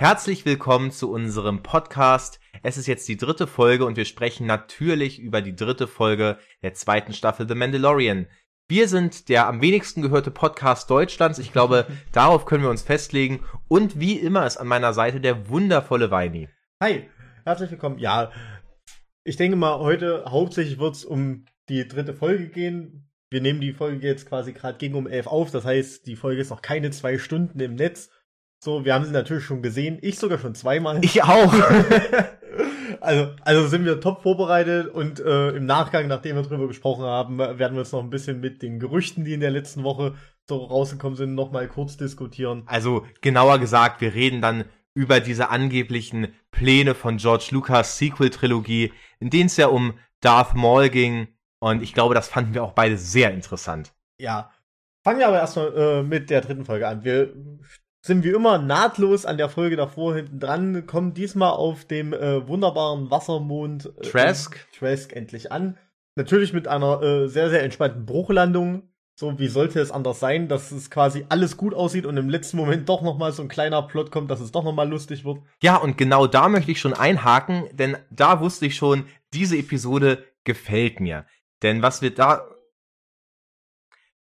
Herzlich willkommen zu unserem Podcast. Es ist jetzt die dritte Folge und wir sprechen natürlich über die dritte Folge der zweiten Staffel The Mandalorian. Wir sind der am wenigsten gehörte Podcast Deutschlands. Ich glaube, darauf können wir uns festlegen. Und wie immer ist an meiner Seite der wundervolle Weini. Hi, herzlich willkommen. Ja, ich denke mal, heute hauptsächlich wird es um die dritte Folge gehen. Wir nehmen die Folge jetzt quasi gerade gegen um elf auf. Das heißt, die Folge ist noch keine zwei Stunden im Netz. So, wir haben sie natürlich schon gesehen. Ich sogar schon zweimal. Ich auch. also, also sind wir top vorbereitet und äh, im Nachgang, nachdem wir drüber gesprochen haben, werden wir uns noch ein bisschen mit den Gerüchten, die in der letzten Woche so rausgekommen sind, nochmal kurz diskutieren. Also genauer gesagt, wir reden dann über diese angeblichen Pläne von George Lucas Sequel-Trilogie, in denen es ja um Darth Maul ging. Und ich glaube, das fanden wir auch beide sehr interessant. Ja. Fangen wir aber erstmal äh, mit der dritten Folge an. Wir sind wie immer nahtlos an der Folge davor hinten dran, kommen diesmal auf dem äh, wunderbaren Wassermond äh, Trask. Trask endlich an. Natürlich mit einer äh, sehr, sehr entspannten Bruchlandung. So, wie sollte es anders sein, dass es quasi alles gut aussieht und im letzten Moment doch nochmal so ein kleiner Plot kommt, dass es doch nochmal lustig wird. Ja, und genau da möchte ich schon einhaken, denn da wusste ich schon, diese Episode gefällt mir. Denn was wir da,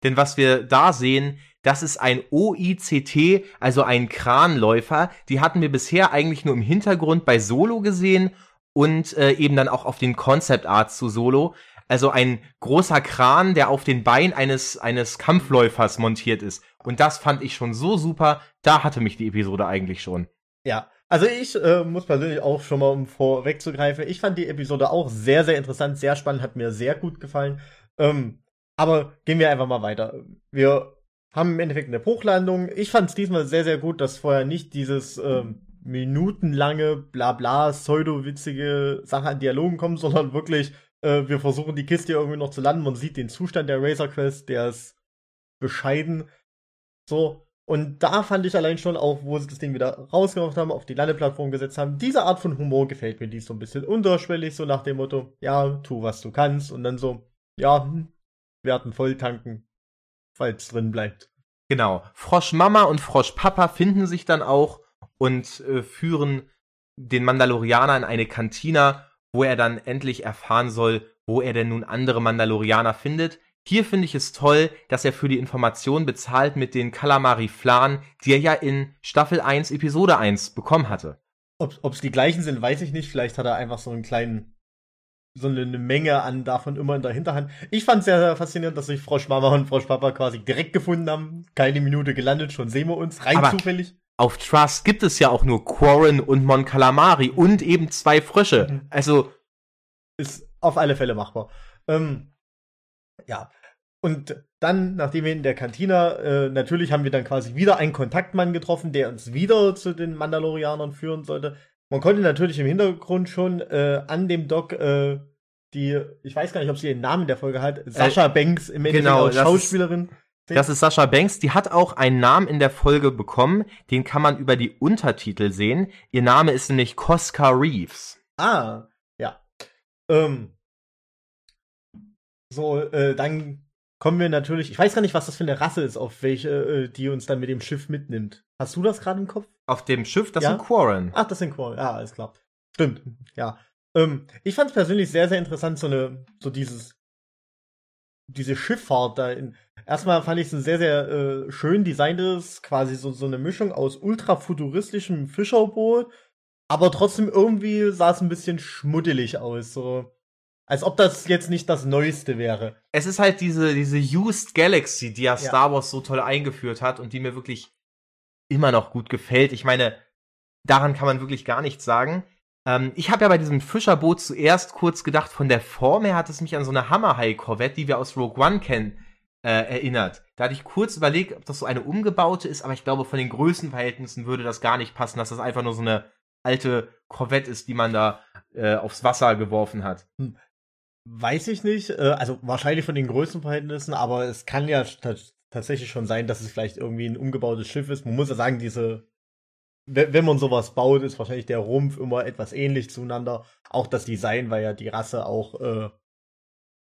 denn was wir da sehen, das ist ein OICT, also ein Kranläufer. Die hatten wir bisher eigentlich nur im Hintergrund bei Solo gesehen und äh, eben dann auch auf den Concept Arts zu Solo. Also ein großer Kran, der auf den Beinen eines, eines Kampfläufers montiert ist. Und das fand ich schon so super. Da hatte mich die Episode eigentlich schon. Ja, also ich äh, muss persönlich auch schon mal, um vorwegzugreifen, ich fand die Episode auch sehr, sehr interessant, sehr spannend, hat mir sehr gut gefallen. Ähm, aber gehen wir einfach mal weiter. Wir haben im Endeffekt eine Bruchlandung. Ich fand es diesmal sehr, sehr gut, dass vorher nicht dieses ähm, minutenlange, bla bla, pseudo-witzige Sache an Dialogen kommt, sondern wirklich, äh, wir versuchen die Kiste irgendwie noch zu landen. Man sieht den Zustand der Razor Quest, der ist bescheiden. So. Und da fand ich allein schon auch, wo sie das Ding wieder rausgemacht haben, auf die Landeplattform gesetzt haben, diese Art von Humor gefällt mir, die ist so ein bisschen unterschwellig, so nach dem Motto, ja, tu was du kannst und dann so, ja, hm, werden voll tanken, falls drin bleibt. Genau. Froschmama und Froschpapa finden sich dann auch und äh, führen den Mandalorianer in eine Kantina, wo er dann endlich erfahren soll, wo er denn nun andere Mandalorianer findet. Hier finde ich es toll, dass er für die Information bezahlt mit den Kalamari Flan, die er ja in Staffel 1, Episode 1 bekommen hatte. Ob es die gleichen sind, weiß ich nicht. Vielleicht hat er einfach so einen kleinen so eine, Menge an davon immer in der Hinterhand. Ich fand es sehr, sehr faszinierend, dass sich Frau Schmama und Frau Papa quasi direkt gefunden haben. Keine Minute gelandet, schon sehen wir uns, rein Aber zufällig. Auf Trust gibt es ja auch nur Quarren und Mon Calamari und eben zwei Frösche. Mhm. Also. Ist auf alle Fälle machbar. Ähm, ja. Und dann, nachdem wir in der Kantine, äh, natürlich haben wir dann quasi wieder einen Kontaktmann getroffen, der uns wieder zu den Mandalorianern führen sollte. Man konnte natürlich im Hintergrund schon äh, an dem Doc äh, die, ich weiß gar nicht, ob sie den Namen der Folge hat, Sascha äh, Banks im Endeffekt genau, als Schauspielerin. Ist, das ist Sascha Banks, die hat auch einen Namen in der Folge bekommen, den kann man über die Untertitel sehen. Ihr Name ist nämlich Cosca Reeves. Ah, ja. Ähm, so, äh, dann kommen wir natürlich, ich weiß gar nicht, was das für eine Rasse ist, auf welche, äh, die uns dann mit dem Schiff mitnimmt. Hast du das gerade im Kopf? Auf dem Schiff, das ja? sind Quarren. Ach, das sind Quarren, ja, alles klar. Stimmt, ja. Ähm, ich fand es persönlich sehr, sehr interessant, so eine, so dieses, diese Schifffahrt da in. Erstmal fand ich es ein sehr, sehr äh, schön designtes, quasi so, so eine Mischung aus ultrafuturistischem Fischerboot, aber trotzdem irgendwie sah es ein bisschen schmuddelig aus, so. Als ob das jetzt nicht das Neueste wäre. Es ist halt diese, diese Used Galaxy, die ja Star Wars so toll eingeführt hat und die mir wirklich immer noch gut gefällt. Ich meine, daran kann man wirklich gar nichts sagen. Ähm, ich habe ja bei diesem Fischerboot zuerst kurz gedacht, von der Form her hat es mich an so eine Hammerhai-Korvette, die wir aus Rogue One kennen, äh, erinnert. Da hatte ich kurz überlegt, ob das so eine umgebaute ist, aber ich glaube, von den Größenverhältnissen würde das gar nicht passen, dass das einfach nur so eine alte Korvette ist, die man da äh, aufs Wasser geworfen hat. Hm. Weiß ich nicht. Äh, also wahrscheinlich von den Größenverhältnissen, aber es kann ja tatsächlich schon sein, dass es vielleicht irgendwie ein umgebautes Schiff ist. Man muss ja sagen, diese, wenn man sowas baut, ist wahrscheinlich der Rumpf immer etwas ähnlich zueinander. Auch das Design, weil ja die Rasse auch äh,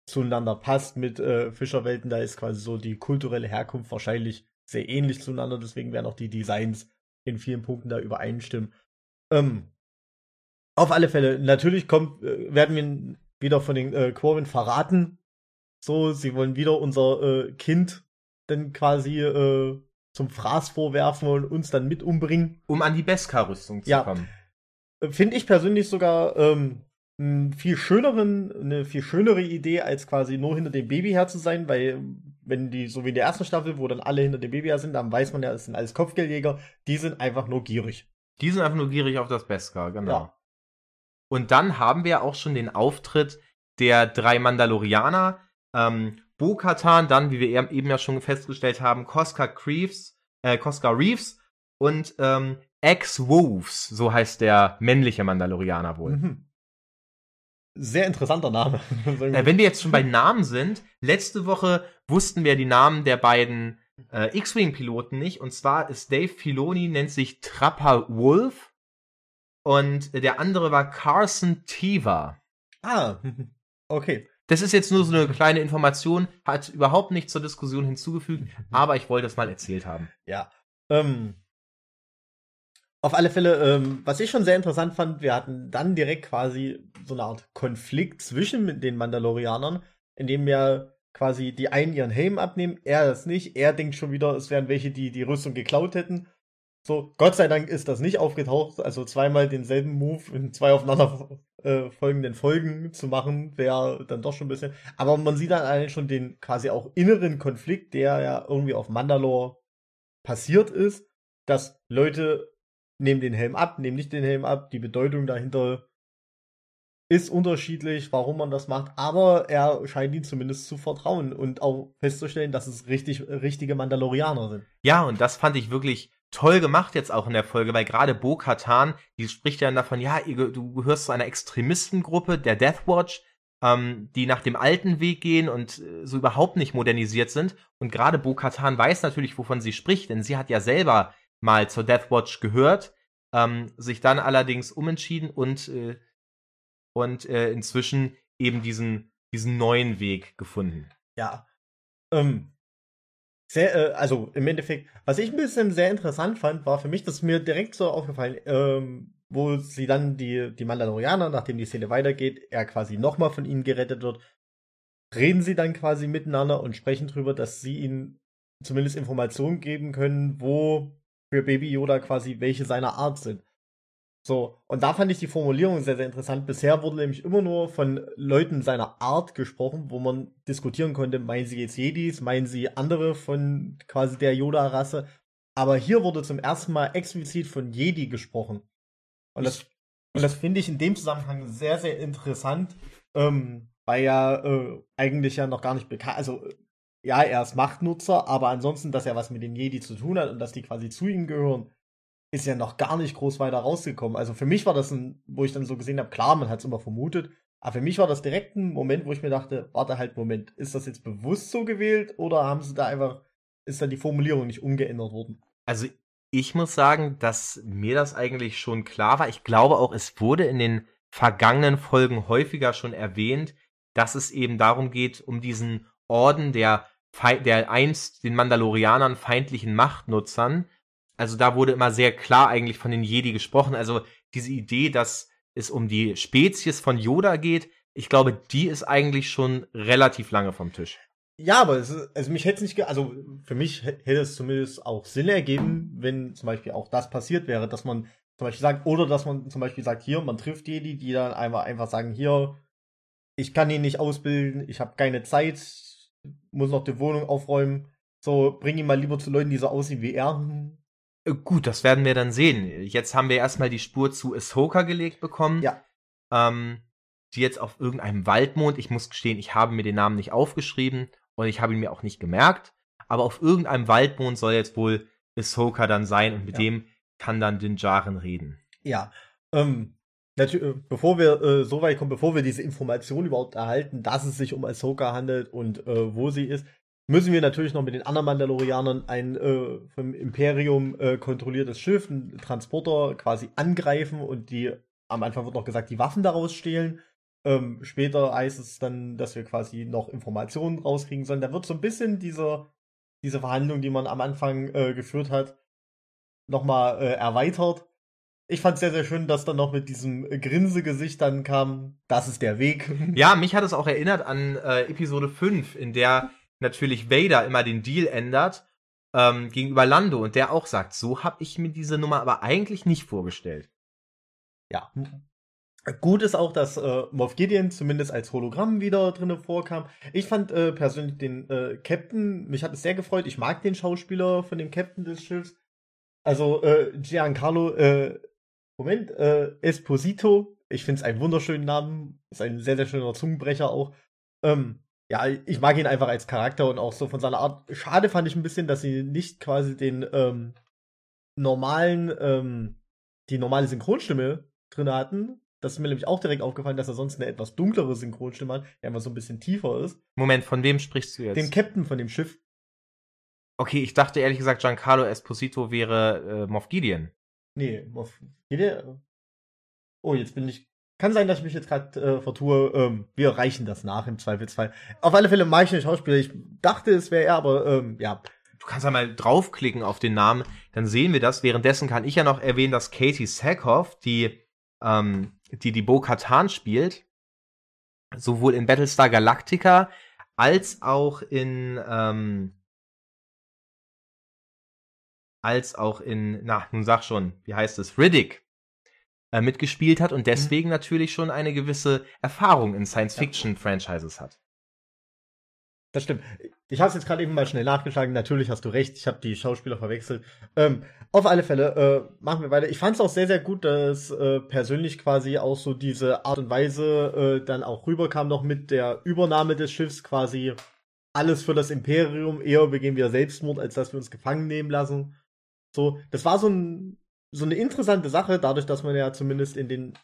zueinander passt mit äh, Fischerwelten. Da ist quasi so die kulturelle Herkunft wahrscheinlich sehr ähnlich zueinander. Deswegen werden auch die Designs in vielen Punkten da übereinstimmen. Ähm, auf alle Fälle, natürlich kommt, äh, werden wir wieder von den äh, Quorin verraten. So, sie wollen wieder unser äh, Kind dann quasi äh, zum Fraß vorwerfen und uns dann mit umbringen. Um an die Beskar-Rüstung zu Ja. kommen. Finde ich persönlich sogar ähm, einen viel schöneren, eine viel schönere Idee, als quasi nur hinter dem Baby her zu sein, weil wenn die, so wie in der ersten Staffel, wo dann alle hinter dem Baby her sind, dann weiß man ja, es sind alles Kopfgeldjäger, die sind einfach nur gierig. Die sind einfach nur gierig auf das Beskar, genau. Ja. Und dann haben wir auch schon den Auftritt der drei Mandalorianer. Ähm, Bo-Katan, dann, wie wir eben ja schon festgestellt haben, Koska Reeves, äh, Koska Reeves und ähm, Ex-Wolves, so heißt der männliche Mandalorianer wohl. Mhm. Sehr interessanter Name. Äh, wenn wir jetzt schon bei Namen sind, letzte Woche wussten wir die Namen der beiden äh, X-Wing-Piloten nicht. Und zwar ist Dave Filoni, nennt sich Trapper Wolf. Und der andere war Carson Tiva. ah, okay. Das ist jetzt nur so eine kleine Information, hat überhaupt nichts zur Diskussion hinzugefügt, aber ich wollte es mal erzählt haben. Ja. Ähm, auf alle Fälle, ähm, was ich schon sehr interessant fand, wir hatten dann direkt quasi so eine Art Konflikt zwischen den Mandalorianern, in dem ja quasi die einen ihren Helm abnehmen, er das nicht. Er denkt schon wieder, es wären welche, die die Rüstung geklaut hätten. So, Gott sei Dank ist das nicht aufgetaucht. Also zweimal denselben Move in zwei aufeinander äh, folgenden Folgen zu machen, wäre dann doch schon ein bisschen. Aber man sieht dann allein schon den quasi auch inneren Konflikt, der ja irgendwie auf Mandalore passiert ist, dass Leute nehmen den Helm ab, nehmen nicht den Helm ab. Die Bedeutung dahinter ist unterschiedlich, warum man das macht, aber er scheint ihn zumindest zu vertrauen und auch festzustellen, dass es richtig richtige Mandalorianer sind. Ja, und das fand ich wirklich toll gemacht jetzt auch in der Folge, weil gerade Bo Katan, die spricht ja dann davon, ja, du gehörst zu einer Extremistengruppe, der Death Watch, ähm, die nach dem alten Weg gehen und äh, so überhaupt nicht modernisiert sind. Und gerade Bo Katan weiß natürlich, wovon sie spricht, denn sie hat ja selber mal zur Death Watch gehört, ähm, sich dann allerdings umentschieden und, äh, und äh, inzwischen eben diesen, diesen neuen Weg gefunden. Ja. Ähm, sehr, äh, also im Endeffekt, was ich ein bisschen sehr interessant fand, war für mich, das ist mir direkt so aufgefallen, ähm, wo sie dann die, die Mandalorianer, nachdem die Szene weitergeht, er quasi nochmal von ihnen gerettet wird, reden sie dann quasi miteinander und sprechen drüber, dass sie ihnen zumindest Informationen geben können, wo für Baby Yoda quasi welche seiner Art sind. So, und da fand ich die Formulierung sehr, sehr interessant. Bisher wurde nämlich immer nur von Leuten seiner Art gesprochen, wo man diskutieren konnte, meinen sie jetzt Jedis, meinen sie andere von quasi der Yoda-Rasse. Aber hier wurde zum ersten Mal explizit von Jedi gesprochen. Und das, und das finde ich in dem Zusammenhang sehr, sehr interessant, ähm, weil ja äh, eigentlich ja noch gar nicht bekannt, also ja, er ist Machtnutzer, aber ansonsten, dass er was mit den Jedi zu tun hat und dass die quasi zu ihm gehören, ist ja noch gar nicht groß weiter rausgekommen. Also für mich war das ein, wo ich dann so gesehen habe, klar, man hat es immer vermutet, aber für mich war das direkt ein Moment, wo ich mir dachte, warte halt, Moment, ist das jetzt bewusst so gewählt oder haben sie da einfach, ist da die Formulierung nicht umgeändert worden? Also ich muss sagen, dass mir das eigentlich schon klar war. Ich glaube auch, es wurde in den vergangenen Folgen häufiger schon erwähnt, dass es eben darum geht, um diesen Orden der, der einst den Mandalorianern feindlichen Machtnutzern. Also da wurde immer sehr klar eigentlich von den Jedi gesprochen. Also diese Idee, dass es um die Spezies von Yoda geht, ich glaube, die ist eigentlich schon relativ lange vom Tisch. Ja, aber es ist, also mich hätte nicht, also für mich hä- hätte es zumindest auch Sinn ergeben, wenn zum Beispiel auch das passiert wäre, dass man zum Beispiel sagt, oder dass man zum Beispiel sagt, hier, man trifft Jedi, die dann einfach, einfach sagen, hier, ich kann ihn nicht ausbilden, ich habe keine Zeit, muss noch die Wohnung aufräumen, so, bring ihn mal lieber zu Leuten, die so aussehen wie er. Äh, Gut, das werden wir dann sehen. Jetzt haben wir erstmal die Spur zu Ahsoka gelegt bekommen. Ja. Ähm, die jetzt auf irgendeinem Waldmond, ich muss gestehen, ich habe mir den Namen nicht aufgeschrieben und ich habe ihn mir auch nicht gemerkt, aber auf irgendeinem Waldmond soll jetzt wohl Ahsoka dann sein und mit Ja. dem kann dann Din Djarin reden. Ja, ähm, natürlich, bevor wir äh, so weit kommen, bevor wir diese Information überhaupt erhalten, dass es sich um Ahsoka handelt und äh, wo sie ist, müssen wir natürlich noch mit den anderen Mandalorianern ein äh, vom Imperium äh, kontrolliertes Schiff, ein Transporter quasi angreifen und die, am Anfang wird noch gesagt, die Waffen daraus stehlen. Ähm, später heißt es dann, dass wir quasi noch Informationen rauskriegen sollen. Da wird so ein bisschen dieser, diese Verhandlung, die man am Anfang äh, geführt hat, nochmal äh, erweitert. Ich fand sehr, sehr schön, dass dann noch mit diesem Grinsegesicht dann kam, das ist der Weg. Ja, mich hat es auch erinnert an äh, Episode 5, in der natürlich Vader immer den Deal ändert ähm, gegenüber Lando und der auch sagt, so habe ich mir diese Nummer aber eigentlich nicht vorgestellt. Ja. Gut ist auch, dass äh, Moff Gideon zumindest als Hologramm wieder drinne vorkam. Ich fand äh, persönlich den äh, Captain, mich hat es sehr gefreut. Ich mag den Schauspieler von dem Captain des Schiffs. Also äh, Giancarlo, äh, Moment, äh, Esposito. Ich finde es einen wunderschönen Namen. Ist ein sehr, sehr schöner Zungenbrecher auch. Ähm, ja, ich mag ihn einfach als Charakter und auch so von seiner Art. Schade fand ich ein bisschen, dass sie nicht quasi den ähm, normalen, ähm, die normale Synchronstimme drin hatten. Das ist mir nämlich auch direkt aufgefallen, dass er sonst eine etwas dunklere Synchronstimme hat, die einfach so ein bisschen tiefer ist. Moment, von wem sprichst du jetzt? Den Captain von dem Schiff. Okay, ich dachte ehrlich gesagt, Giancarlo Esposito wäre äh, Moff Gideon. Nee, Moff Gideon. Oh, jetzt bin ich kann sein, dass ich mich jetzt gerade äh, vertue. Ähm, wir reichen das nach im Zweifelsfall. Auf alle Fälle mache ich den Schauspieler. Ich dachte, es wäre er, aber ähm, ja. Du kannst ja mal draufklicken auf den Namen, dann sehen wir das. Währenddessen kann ich ja noch erwähnen, dass Katie Sackhoff, die ähm, die die Bo-Katan spielt, sowohl in Battlestar Galactica als auch in ähm, als auch in, na, nun sag schon, wie heißt es, Riddick äh, mitgespielt hat und mhm. deswegen mhm. natürlich schon eine gewisse Erfahrung in Science-Fiction-Franchises hat. Das stimmt. Ich habe es jetzt gerade eben mal schnell nachgeschlagen. Natürlich hast du recht. Ich habe die Schauspieler verwechselt. Ähm, auf alle Fälle äh, machen wir weiter. Ich fand es auch sehr, sehr gut, dass äh, persönlich quasi auch so diese Art und Weise äh, dann auch rüberkam noch mit der Übernahme des Schiffs quasi alles für das Imperium. Eher begehen wir Selbstmord, als dass wir uns gefangen nehmen lassen. So, das war so ein so eine interessante Sache, dadurch, dass man ja zumindest in den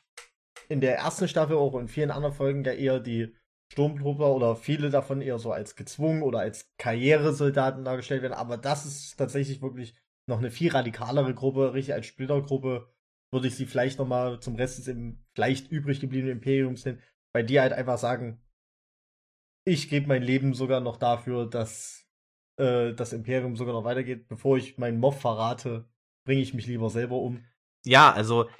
in der ersten Staffel auch in vielen anderen Folgen ja eher die Sturmtruppler oder viele davon eher so als gezwungen oder als Karrieresoldaten dargestellt werden. Aber das ist tatsächlich wirklich noch eine viel radikalere Gruppe, richtig als Splittergruppe würde ich sie vielleicht noch mal zum Rest des im vielleicht übrig gebliebenen Imperiums nennen, bei die halt einfach sagen, ich gebe mein Leben sogar noch dafür, dass äh, das Imperium sogar noch weitergeht, bevor ich meinen Moff verrate, bringe ich mich lieber selber um. Ja, also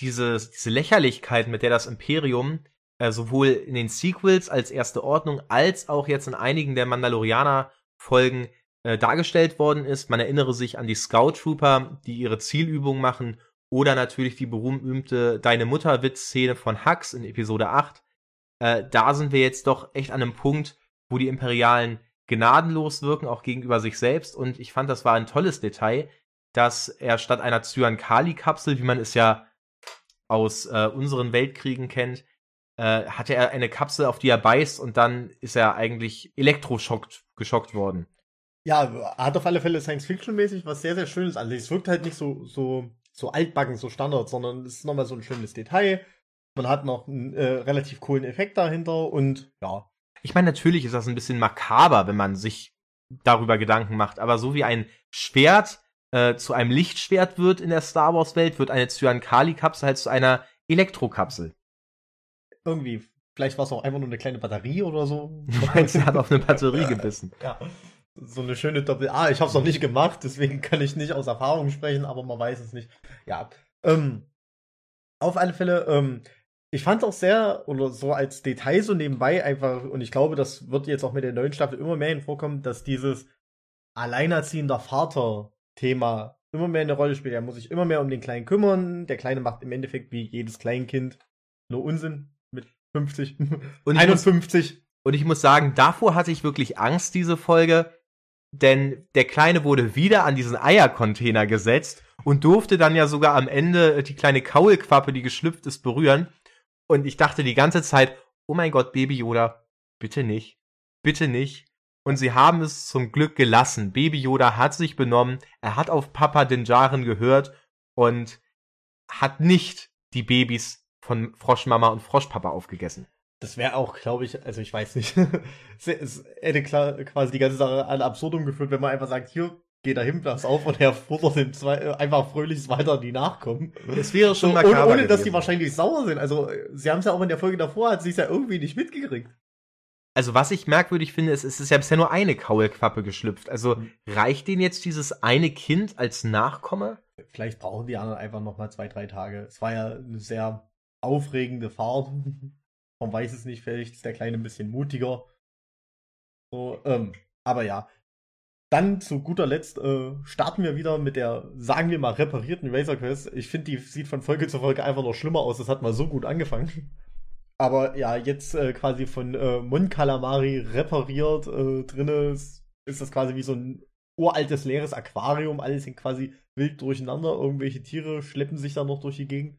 diese, diese Lächerlichkeit, mit der das Imperium äh, sowohl in den Sequels als erste Ordnung als auch jetzt in einigen der Mandalorianer-Folgen äh, dargestellt worden ist. Man erinnere sich an die Scout Trooper, die ihre Zielübungen machen, oder natürlich die berühmte Deine Mutter-Witz-Szene von Hux in Episode 8. Äh, da sind wir jetzt doch echt an einem Punkt, wo die Imperialen gnadenlos wirken, auch gegenüber sich selbst. Und ich fand, das war ein tolles Detail, dass er statt einer Cyan-Kali-Kapsel, wie man es ja aus äh, unseren Weltkriegen kennt, äh, hatte er eine Kapsel, auf die er beißt und dann ist er eigentlich elektroschockt geschockt worden. Ja, hat auf alle Fälle Science-Fiction-mäßig was sehr, sehr Schönes an. Es wirkt halt nicht so, so, so altbacken, so Standard, sondern es ist nochmal so ein schönes Detail. Man hat noch einen äh, relativ coolen Effekt dahinter und ja. Ich meine, natürlich ist das ein bisschen makaber, wenn man sich darüber Gedanken macht, aber so wie ein Schwert äh, zu einem Lichtschwert wird in der Star Wars Welt, wird eine Cyan-Kali-Kapsel halt zu einer Elektrokapsel. Irgendwie. Vielleicht war es auch einfach nur eine kleine Batterie oder so. Meinst, er hat auf eine Batterie gebissen. Ja. So eine schöne Doppel. Ah, ich habe es noch nicht gemacht, deswegen kann ich nicht aus Erfahrung sprechen, aber man weiß es nicht. Ja. Ähm, auf alle Fälle, ähm, ich fand auch sehr, oder so als Detail so nebenbei einfach, und ich glaube, das wird jetzt auch mit der neuen Staffel immer mehr hinvorkommen, dass dieses alleinerziehender Vater Thema immer mehr eine Rolle spielt. Er muss sich immer mehr um den Kleinen kümmern. Der Kleine macht im Endeffekt wie jedes Kleinkind nur Unsinn mit 50 und 51. Muss, und ich muss sagen, davor hatte ich wirklich Angst, diese Folge, denn der Kleine wurde wieder an diesen Eiercontainer gesetzt und durfte dann ja sogar am Ende die kleine Kaulquappe, die geschlüpft ist, berühren. Und ich dachte die ganze Zeit, oh mein Gott, Baby Yoda, bitte nicht, bitte nicht. Und sie haben es zum Glück gelassen. Baby Yoda hat sich benommen, er hat auf Papa Dinjaren gehört und hat nicht die Babys von Froschmama und Froschpapa aufgegessen. Das wäre auch, glaube ich, also ich weiß nicht, es hätte klar, quasi die ganze Sache an Absurdum geführt, wenn man einfach sagt, hier, geh da hin, pass auf und er futtert dem zwei, einfach fröhlich weiter die nachkommen. Es wäre schon so, ohne, ohne dass die wahrscheinlich sauer sind. Also, sie haben es ja auch in der Folge davor, hat sie es ja irgendwie nicht mitgekriegt. Also was ich merkwürdig finde, ist, es ist ja bisher nur eine Kaulquappe geschlüpft. Also mhm. reicht denen jetzt dieses eine Kind als Nachkomme? vielleicht brauchen die anderen einfach noch mal zwei, drei Tage. Es war ja eine sehr aufregende Fahrt. Man weiß es nicht, vielleicht ist der Kleine ein bisschen mutiger. So, ähm, aber ja. Dann zu guter Letzt äh, starten wir wieder mit der, sagen wir mal, reparierten Razor Quest. Ich finde, die sieht von Folge zu Folge einfach noch schlimmer aus. Das hat mal so gut angefangen. Aber ja, jetzt äh, quasi von äh, Mon Calamari repariert äh, drinne ist, ist das quasi wie so ein uraltes leeres Aquarium. Alles hängt quasi wild durcheinander. Irgendwelche Tiere schleppen sich da noch durch die Gegend.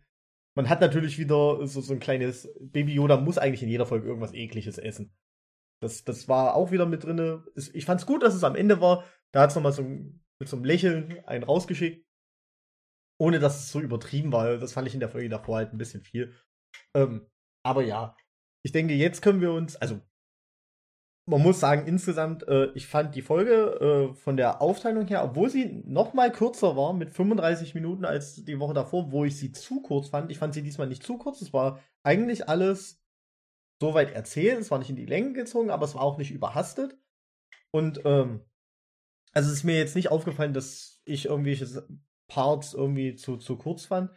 Man hat natürlich wieder so, so ein kleines Baby Yoda muss eigentlich in jeder Folge irgendwas ekliges essen. Das, das war auch wieder mit drinne. Ich fand's gut, dass es am Ende war. Da hat's nochmal so mit so einem Lächeln einen rausgeschickt. Ohne dass es so übertrieben war. Das fand ich in der Folge davor halt ein bisschen viel. Ähm, aber ja, ich denke, jetzt können wir uns, also man muss sagen, insgesamt, äh, ich fand die Folge äh, von der Aufteilung her, obwohl sie noch mal kürzer war, mit 35 Minuten als die Woche davor, wo ich sie zu kurz fand. Ich fand sie diesmal nicht zu kurz. Es war eigentlich alles soweit erzählt. Es war nicht in die Länge gezogen, aber es war auch nicht überhastet. Und ähm, also es ist mir jetzt nicht aufgefallen, dass ich irgendwelche Parts irgendwie zu, zu kurz fand.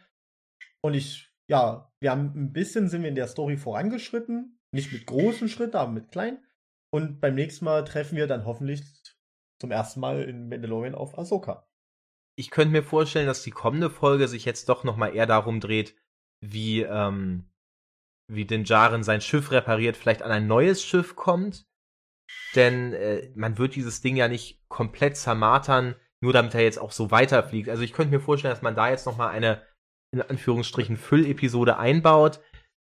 Und ich, ja, wir haben ein bisschen sind wir in der Story vorangeschritten. Nicht mit großen Schritten, aber mit kleinen. Und beim nächsten Mal treffen wir dann hoffentlich zum ersten Mal in Mandalorian auf Ahsoka. Ich könnte mir vorstellen, dass die kommende Folge sich jetzt doch noch mal eher darum dreht, wie ähm, wie Din Djarin sein Schiff repariert, vielleicht an ein neues Schiff kommt. Denn äh, man wird dieses Ding ja nicht komplett zermartern, nur damit er jetzt auch so weiterfliegt. Also ich könnte mir vorstellen, dass man da jetzt noch mal eine in Anführungsstrichen Füllepisode einbaut.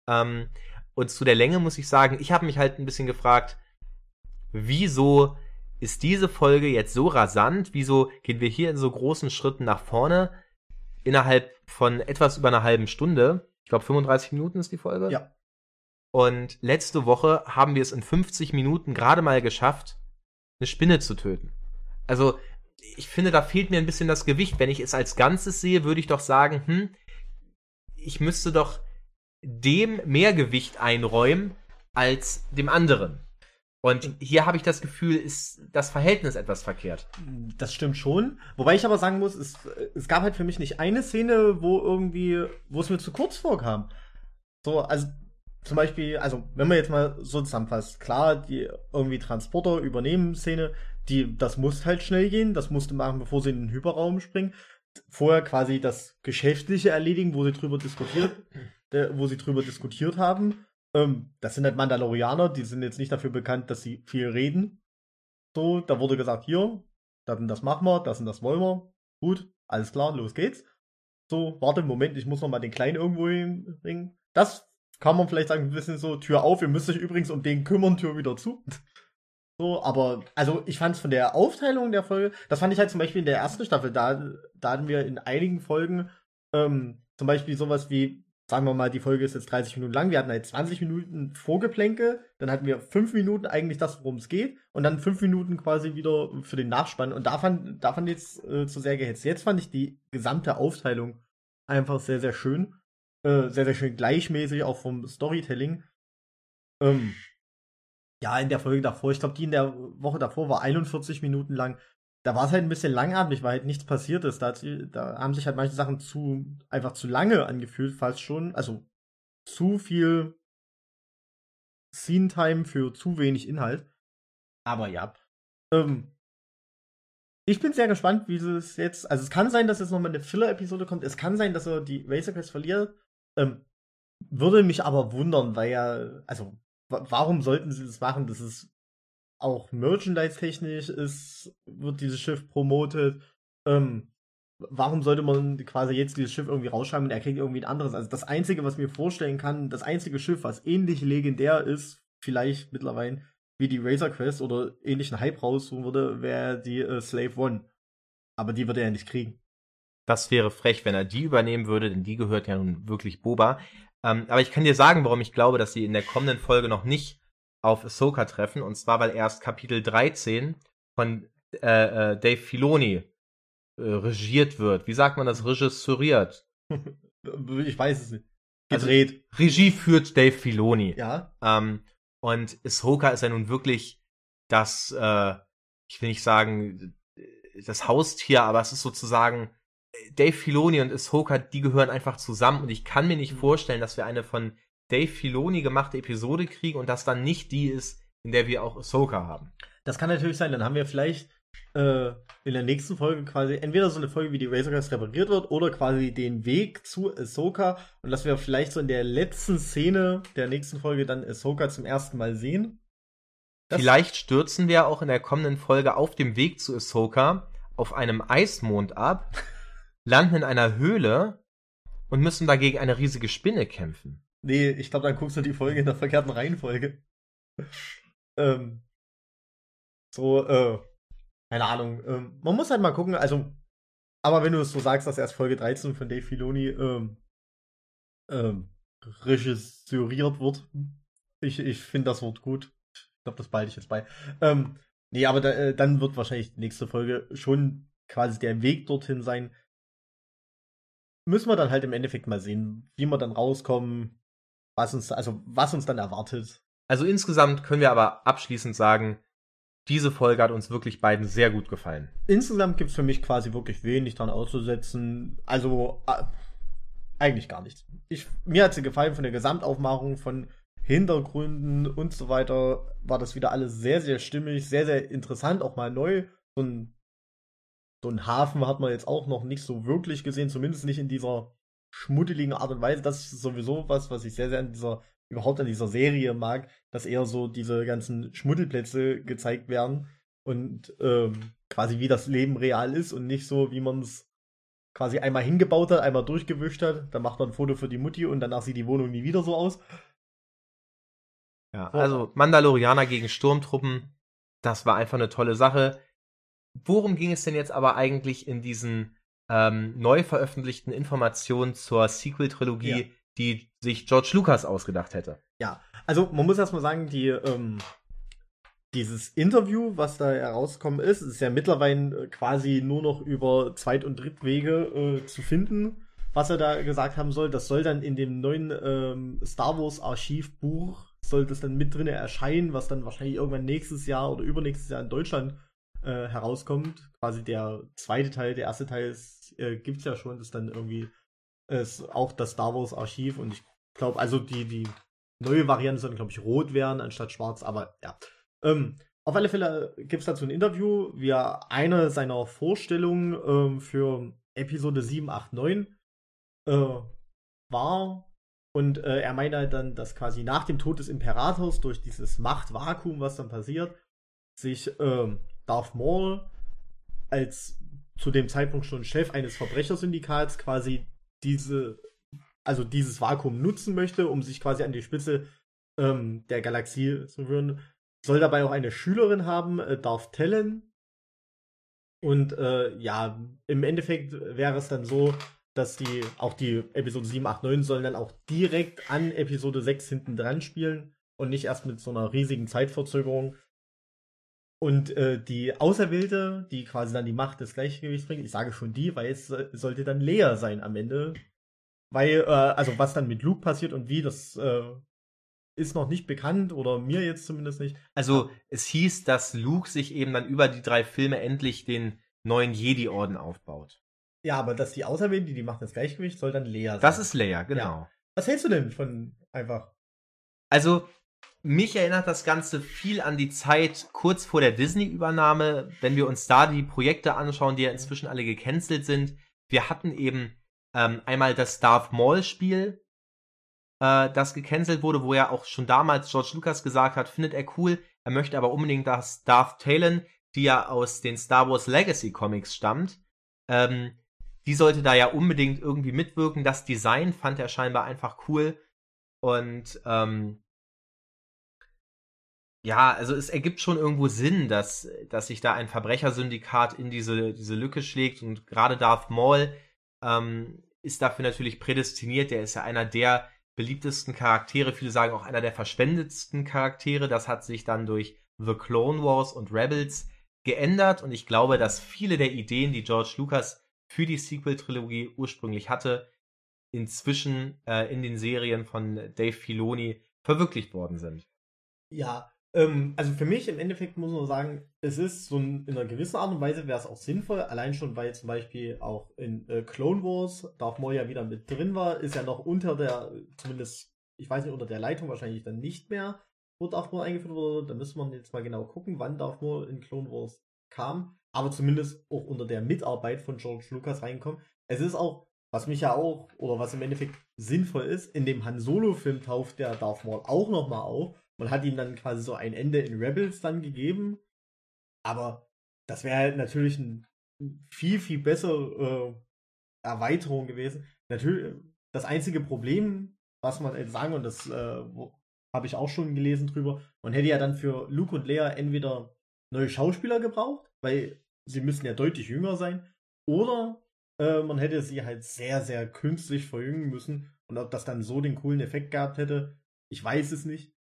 Ähm, und zu der Länge muss ich sagen, ich habe mich halt ein bisschen gefragt, wieso ist diese Folge jetzt so rasant? Wieso gehen wir hier in so großen Schritten nach vorne innerhalb von etwas über einer halben Stunde? Ich glaube, 35 Minuten ist die Folge. Ja. Und letzte Woche haben wir es in 50 Minuten gerade mal geschafft, eine Spinne zu töten. Also, ich finde, da fehlt mir ein bisschen das Gewicht. Wenn ich es als Ganzes sehe, würde ich doch sagen, hm, ich müsste doch dem mehr Gewicht einräumen als dem anderen. Und hier habe ich das Gefühl, ist das Verhältnis etwas verkehrt. Das stimmt schon. Wobei ich aber sagen muss, es, es gab halt für mich nicht eine Szene, wo irgendwie, wo es mir zu kurz vorkam. So, also zum Beispiel, also wenn man jetzt mal so zusammenfasst, klar, die irgendwie Transporter übernehmen Szene, die, das muss halt schnell gehen, das musste machen, bevor sie in den Hyperraum springen. Vorher quasi das Geschäftliche erledigen, wo sie drüber diskutiert, wo sie drüber diskutiert haben ähm, das sind halt Mandalorianer, die sind jetzt nicht dafür bekannt, dass sie viel reden. So, da wurde gesagt, hier, das und das machen wir, das und das wollen wir. Gut, alles klar, los geht's. So, warte, Moment, ich muss noch mal den Kleinen irgendwo hinbringen. Das kann man vielleicht sagen, ein bisschen so, Tür auf, ihr müsst euch übrigens um den kümmern, Tür wieder zu. So, aber, also ich fand es von der Aufteilung der Folge, das fand ich halt zum Beispiel in der ersten Staffel, da, da hatten wir in einigen Folgen ähm, zum Beispiel sowas wie, sagen wir mal, die Folge ist jetzt 30 Minuten lang. Wir hatten halt 20 Minuten Vorgeplänke, dann hatten wir 5 Minuten eigentlich das, worum es geht, und dann 5 Minuten quasi wieder für den Nachspann. Und da fand, da fand ich jetzt äh, zu sehr gehetzt. Jetzt fand ich die gesamte Aufteilung einfach sehr, sehr schön. Äh, sehr, sehr schön gleichmäßig, auch vom Storytelling. Ähm, ja, in der Folge davor, ich glaube, die in der Woche davor war 41 Minuten lang da war es halt ein bisschen langatmig, weil halt nichts passiert ist. Da, da, haben sich halt manche Sachen zu einfach zu lange angefühlt, fast schon. Also zu viel Scene-Time für zu wenig Inhalt. Aber ja. Ähm, ich bin sehr gespannt, wie es jetzt. Also es kann sein, dass jetzt nochmal eine Filler-Episode kommt. Es kann sein, dass er die Razor Quest verliert. Ähm, würde mich aber wundern, weil ja, also warum sollten sie das machen? Das ist auch merchandise-technisch ist, wird dieses Schiff promotet. Ähm, warum sollte man quasi jetzt dieses Schiff irgendwie rausschreiben und er kriegt irgendwie ein anderes? Also das Einzige, was mir vorstellen kann, das einzige Schiff, was ähnlich legendär ist, vielleicht mittlerweile wie die Razor Quest oder ähnlichen Hype raussuchen würde, wäre die äh, Slave One. Aber die würde er nicht kriegen. Das wäre frech, wenn er die übernehmen würde, denn die gehört ja nun wirklich Boba. Ähm, aber ich kann dir sagen, warum ich glaube, dass sie in der kommenden Folge noch nicht auf Ahsoka treffen. Und zwar, weil erst Kapitel 13 von äh, äh, Dave Filoni äh, regiert wird. Wie sagt man das? Regisseuriert. ich weiß es nicht. Also Gedreht. Also, Regie führt Dave Filoni. Ja. Ähm, und Ahsoka ist ja nun wirklich das, äh, ich will nicht sagen, das Haustier, aber es ist sozusagen Dave Filoni und Ahsoka, die gehören einfach zusammen und ich kann mir nicht Mhm. vorstellen, dass wir eine von Dave Filoni gemachte Episode kriegen und das dann nicht die ist, in der wir auch Ahsoka haben. Das kann natürlich sein, dann haben wir vielleicht äh, in der nächsten Folge quasi entweder so eine Folge, wie die Razorcast repariert wird, oder quasi den Weg zu Ahsoka und dass wir vielleicht so in der letzten Szene der nächsten Folge dann Ahsoka zum ersten Mal sehen. Das- Vielleicht stürzen wir auch in der kommenden Folge auf dem Weg zu Ahsoka auf einem Eismond ab, landen in einer Höhle und müssen dagegen eine riesige Spinne kämpfen. Nee, ich glaube, dann guckst du die Folge in der verkehrten Reihenfolge. ähm, so, äh, keine Ahnung. Ähm, man muss halt mal gucken, also, aber wenn du es so sagst, dass erst Folge 13 von Dave Filoni ähm, ähm, regisseuriert wird, ich, ich finde das Wort gut. Ich glaube, das behalte ich jetzt bei. Ähm, nee, aber da, äh, dann wird wahrscheinlich die nächste Folge schon quasi der Weg dorthin sein. Müssen wir dann halt im Endeffekt mal sehen, wie wir dann rauskommen, was uns, also was uns dann erwartet. Also insgesamt können wir aber abschließend sagen, diese Folge hat uns wirklich beiden sehr gut gefallen. Insgesamt gibt es für mich quasi wirklich wenig dran auszusetzen. Also äh, eigentlich gar nichts. Ich, mir hat sie gefallen von der Gesamtaufmachung, von Hintergründen und so weiter. War das wieder alles sehr, sehr stimmig, sehr, sehr interessant, auch mal neu. So ein, so ein Hafen hat man jetzt auch noch nicht so wirklich gesehen, zumindest nicht in dieser schmuddeligen Art und Weise. Das ist sowieso was, was ich sehr, sehr an dieser, überhaupt an dieser Serie mag, dass eher so diese ganzen Schmuddelplätze gezeigt werden und ähm, quasi wie das Leben real ist und nicht so, wie man es quasi einmal hingebaut hat, einmal durchgewischt hat, dann macht man ein Foto für die Mutti und danach sieht die Wohnung nie wieder so aus. Ja, So. also Mandalorianer gegen Sturmtruppen, das war einfach eine tolle Sache. Worum ging es denn jetzt aber eigentlich in diesen ähm, neu veröffentlichten Informationen zur Sequel-Trilogie, Ja. die sich George Lucas ausgedacht hätte? Ja, also man muss erstmal sagen, die, ähm, dieses Interview, was da herausgekommen ist, ist ja mittlerweile äh, quasi nur noch über Zweit- und Drittwege äh, zu finden, was er da gesagt haben soll. Das soll dann in dem neuen ähm, Star Wars Archivbuch, soll das dann mit drin erscheinen, was dann wahrscheinlich irgendwann nächstes Jahr oder übernächstes Jahr in Deutschland äh, herauskommt. Quasi der zweite Teil, der erste Teil äh, gibt's ja schon, das dann irgendwie ist auch das Star Wars Archiv und ich glaube, also die, die neue Variante soll, glaube ich, rot werden anstatt schwarz, aber ja. Ähm, auf alle Fälle gibt es dazu ein Interview, wie er eine seiner Vorstellungen ähm, für Episode 7, 8, 9 äh, war. Und äh, er meinte halt dann, dass quasi nach dem Tod des Imperators durch dieses Machtvakuum, was dann passiert, sich ähm, Darth Maul als zu dem Zeitpunkt schon Chef eines Verbrechersyndikats quasi diese, also dieses Vakuum nutzen möchte, um sich quasi an die Spitze ähm, der Galaxie zu führen. Soll dabei auch eine Schülerin haben, äh, Darth Talon. Und äh, ja, im Endeffekt wäre es dann so, dass die, auch die Episode 7, 8, 9 sollen dann auch direkt an Episode 6 hinten dran spielen und nicht erst mit so einer riesigen Zeitverzögerung. Und äh, die Auserwählte, die quasi dann die Macht des Gleichgewichts bringt, ich sage schon die, weil es sollte dann Lea sein am Ende. Weil, äh, also was dann mit Luke passiert und wie, das äh, ist noch nicht bekannt oder mir jetzt zumindest nicht. Also es hieß, dass Luke sich eben dann über die drei Filme endlich den neuen Jedi-Orden aufbaut. Ja, aber dass die Auserwählte, die die Macht des Gleichgewichts, soll dann Lea sein. Das ist Leia, genau. Was hältst du denn von einfach? Also, mich erinnert das Ganze viel an die Zeit kurz vor der Disney-Übernahme, wenn wir uns da die Projekte anschauen, die ja inzwischen alle gecancelt sind. Wir hatten eben ähm, einmal das Darth Maul-Spiel, äh, das gecancelt wurde, wo ja auch schon damals George Lucas gesagt hat, findet er cool, er möchte aber unbedingt, dass Darth Talon, die ja aus den Star Wars Legacy Comics stammt, ähm, die sollte da ja unbedingt irgendwie mitwirken. Das Design fand er scheinbar einfach cool. Und ähm, ja, also es ergibt schon irgendwo Sinn, dass, dass sich da ein Verbrechersyndikat in diese, diese Lücke schlägt. Und gerade Darth Maul ähm, ist dafür natürlich prädestiniert. Der ist ja einer der beliebtesten Charaktere. Viele sagen auch einer der verspendetsten Charaktere. Das hat sich dann durch The Clone Wars und Rebels geändert. Und ich glaube, dass viele der Ideen, die George Lucas für die Sequel-Trilogie ursprünglich hatte, inzwischen äh, in den Serien von Dave Filoni verwirklicht worden sind. Ja, Ähm, also für mich im Endeffekt muss man sagen, es ist so ein, in einer gewissen Art und Weise wäre es auch sinnvoll, allein schon, weil zum Beispiel auch in äh, Clone Wars Darth Maul ja wieder mit drin war, ist ja noch unter der, zumindest, ich weiß nicht, unter der Leitung wahrscheinlich dann nicht mehr, wo Darth Maul eingeführt wurde. Da müsste man jetzt mal genau gucken, wann Darth Maul in Clone Wars kam, aber zumindest auch unter der Mitarbeit von George Lucas reinkommen. Es ist auch, was mich ja auch, oder was im Endeffekt sinnvoll ist, in dem Han Solo-Film tauft der Darth Maul auch nochmal auf man hat ihm dann quasi so ein Ende in Rebels dann gegeben. Aber das wäre halt natürlich ein viel, viel bessere äh, Erweiterung gewesen. Natürlich, das einzige Problem, was man halt sagen, und das äh, habe ich auch schon gelesen drüber, man hätte ja dann für Luke und Leia entweder neue Schauspieler gebraucht, weil sie müssen ja deutlich jünger sein, oder äh, man hätte sie halt sehr, sehr künstlich verjüngen müssen. Und ob das dann so den coolen Effekt gehabt hätte, ich weiß es nicht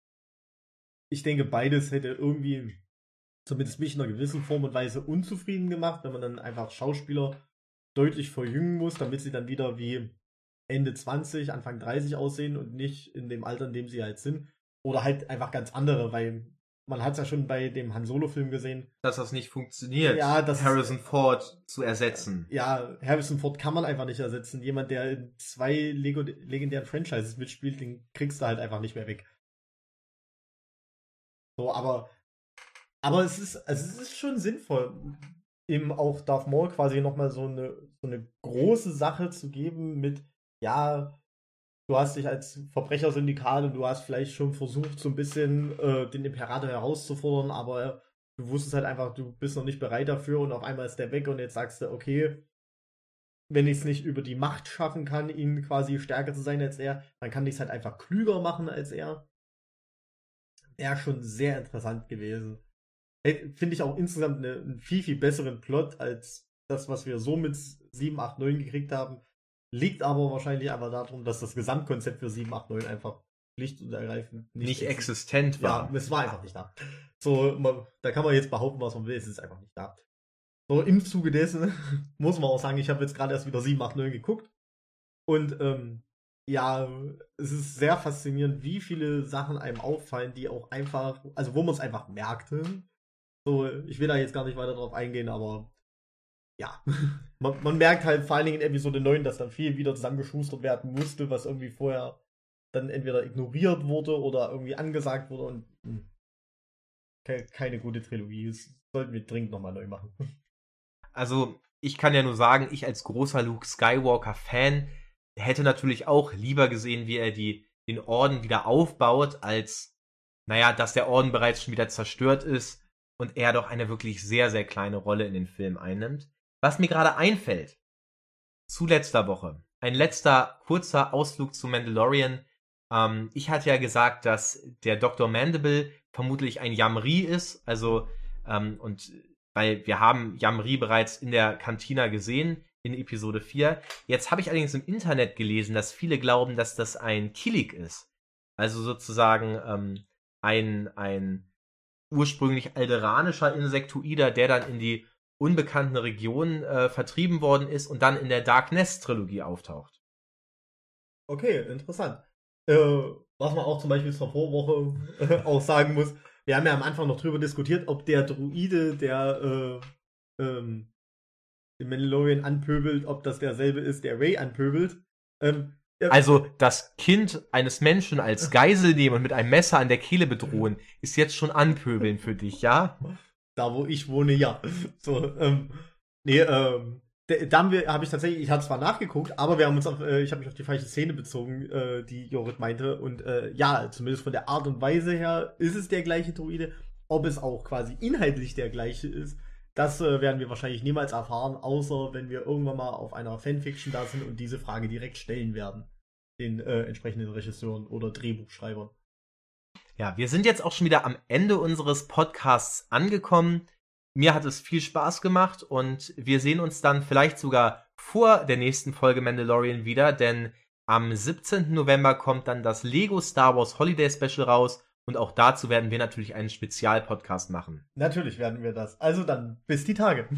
ich denke, beides hätte irgendwie zumindest mich in einer gewissen Form und Weise unzufrieden gemacht, wenn man dann einfach Schauspieler deutlich verjüngen muss, damit sie dann wieder wie Ende 20, Anfang 30 aussehen und nicht in dem Alter, in dem sie halt sind. Oder halt einfach ganz andere, weil man hat es ja schon bei dem Han Solo-Film gesehen. Dass das nicht funktioniert, ja, Harrison Ford zu ersetzen. Ja, Harrison Ford kann man einfach nicht ersetzen. Jemand, der in zwei Lego legendären Franchises mitspielt, den kriegst du halt einfach nicht mehr weg. So, aber, aber es ist, also es ist schon sinnvoll, eben auch Darth Maul quasi nochmal so eine, so eine große Sache zu geben mit, ja, du hast dich als Verbrechersyndikat und du hast vielleicht schon versucht, so ein bisschen äh, den Imperator herauszufordern, aber du wusstest halt einfach, du bist noch nicht bereit dafür und auf einmal ist der weg und jetzt sagst du, okay, wenn ich es nicht über die Macht schaffen kann, ihn quasi stärker zu sein als er, dann kann ich es halt einfach klüger machen als er wäre schon sehr interessant gewesen. Finde ich auch insgesamt eine, einen viel, viel besseren Plot als das, was wir so mit 7, 8, 9 gekriegt haben. Liegt aber wahrscheinlich einfach darum, dass das Gesamtkonzept für 7, 8, 9 einfach schlicht und ergreifend nicht, nicht existent war. Ja, es war einfach nicht da. So, man, da kann man jetzt behaupten, was man will, es ist einfach nicht da. So, im Zuge dessen muss man auch sagen, ich habe jetzt gerade erst wieder 7, 8, 9 geguckt. Und ähm, ja, es ist sehr faszinierend, wie viele Sachen einem auffallen, die auch einfach, also wo man es einfach merkte. So, ich will da jetzt gar nicht weiter drauf eingehen, aber ja, man, man, merkt halt vor allen Dingen in Episode 9, dass dann viel wieder zusammengeschustert werden musste, was irgendwie vorher dann entweder ignoriert wurde oder irgendwie angesagt wurde und mh, hm, keine gute Trilogie. Das sollten wir dringend nochmal neu machen. Also, ich kann ja nur sagen, ich als großer Luke Skywalker-Fan hätte natürlich auch lieber gesehen, wie er die, den Orden wieder aufbaut, als, naja, dass der Orden bereits schon wieder zerstört ist und er doch eine wirklich sehr, sehr kleine Rolle in den Film einnimmt. Was mir gerade einfällt, zu letzter Woche, ein letzter kurzer Ausflug zu Mandalorian. Ähm, ich hatte ja gesagt, dass der Dr. Mandible vermutlich ein Yamri ist, also, ähm, und weil wir haben Yamri bereits in der Kantina gesehen, in Episode 4. Jetzt habe ich allerdings im Internet gelesen, dass viele glauben, dass das ein Kilik ist. Also sozusagen ähm, ein, ein ursprünglich alderanischer Insektoider, der dann in die unbekannten Regionen äh, vertrieben worden ist und dann in der Dark Nest-Trilogie auftaucht. Okay, interessant. Äh, was man auch zum Beispiel zur Vorwoche äh, auch sagen muss, wir haben ja am Anfang noch drüber diskutiert, ob der Druide, der äh, ähm, den Mandalorian anpöbelt, ob das derselbe ist, der Ray anpöbelt. Ähm, also das Kind eines Menschen als Geisel nehmen und mit einem Messer an der Kehle bedrohen, ist jetzt schon anpöbeln für dich, ja? Da wo ich wohne, ja. So, ähm, nee, ähm, da haben wir, habe ich tatsächlich, ich habe zwar nachgeguckt, aber wir haben uns auf, äh, ich habe mich auf die falsche Szene bezogen, äh, die Jorit meinte. Und äh, ja, zumindest von der Art und Weise her ist es der gleiche Druide. Ob es auch quasi inhaltlich der gleiche ist, das äh, werden wir wahrscheinlich niemals erfahren, außer wenn wir irgendwann mal auf einer Fanfiction da sind und diese Frage direkt stellen werden. Den äh, entsprechenden Regisseuren oder Drehbuchschreibern. Ja, wir sind jetzt auch schon wieder am Ende unseres Podcasts angekommen. Mir hat es viel Spaß gemacht und wir sehen uns dann vielleicht sogar vor der nächsten Folge Mandalorian wieder, denn am 17. November kommt dann das Lego Star Wars Holiday Special raus und auch dazu werden wir natürlich einen Spezialpodcast machen. Natürlich werden wir das. Also dann bis die Tage.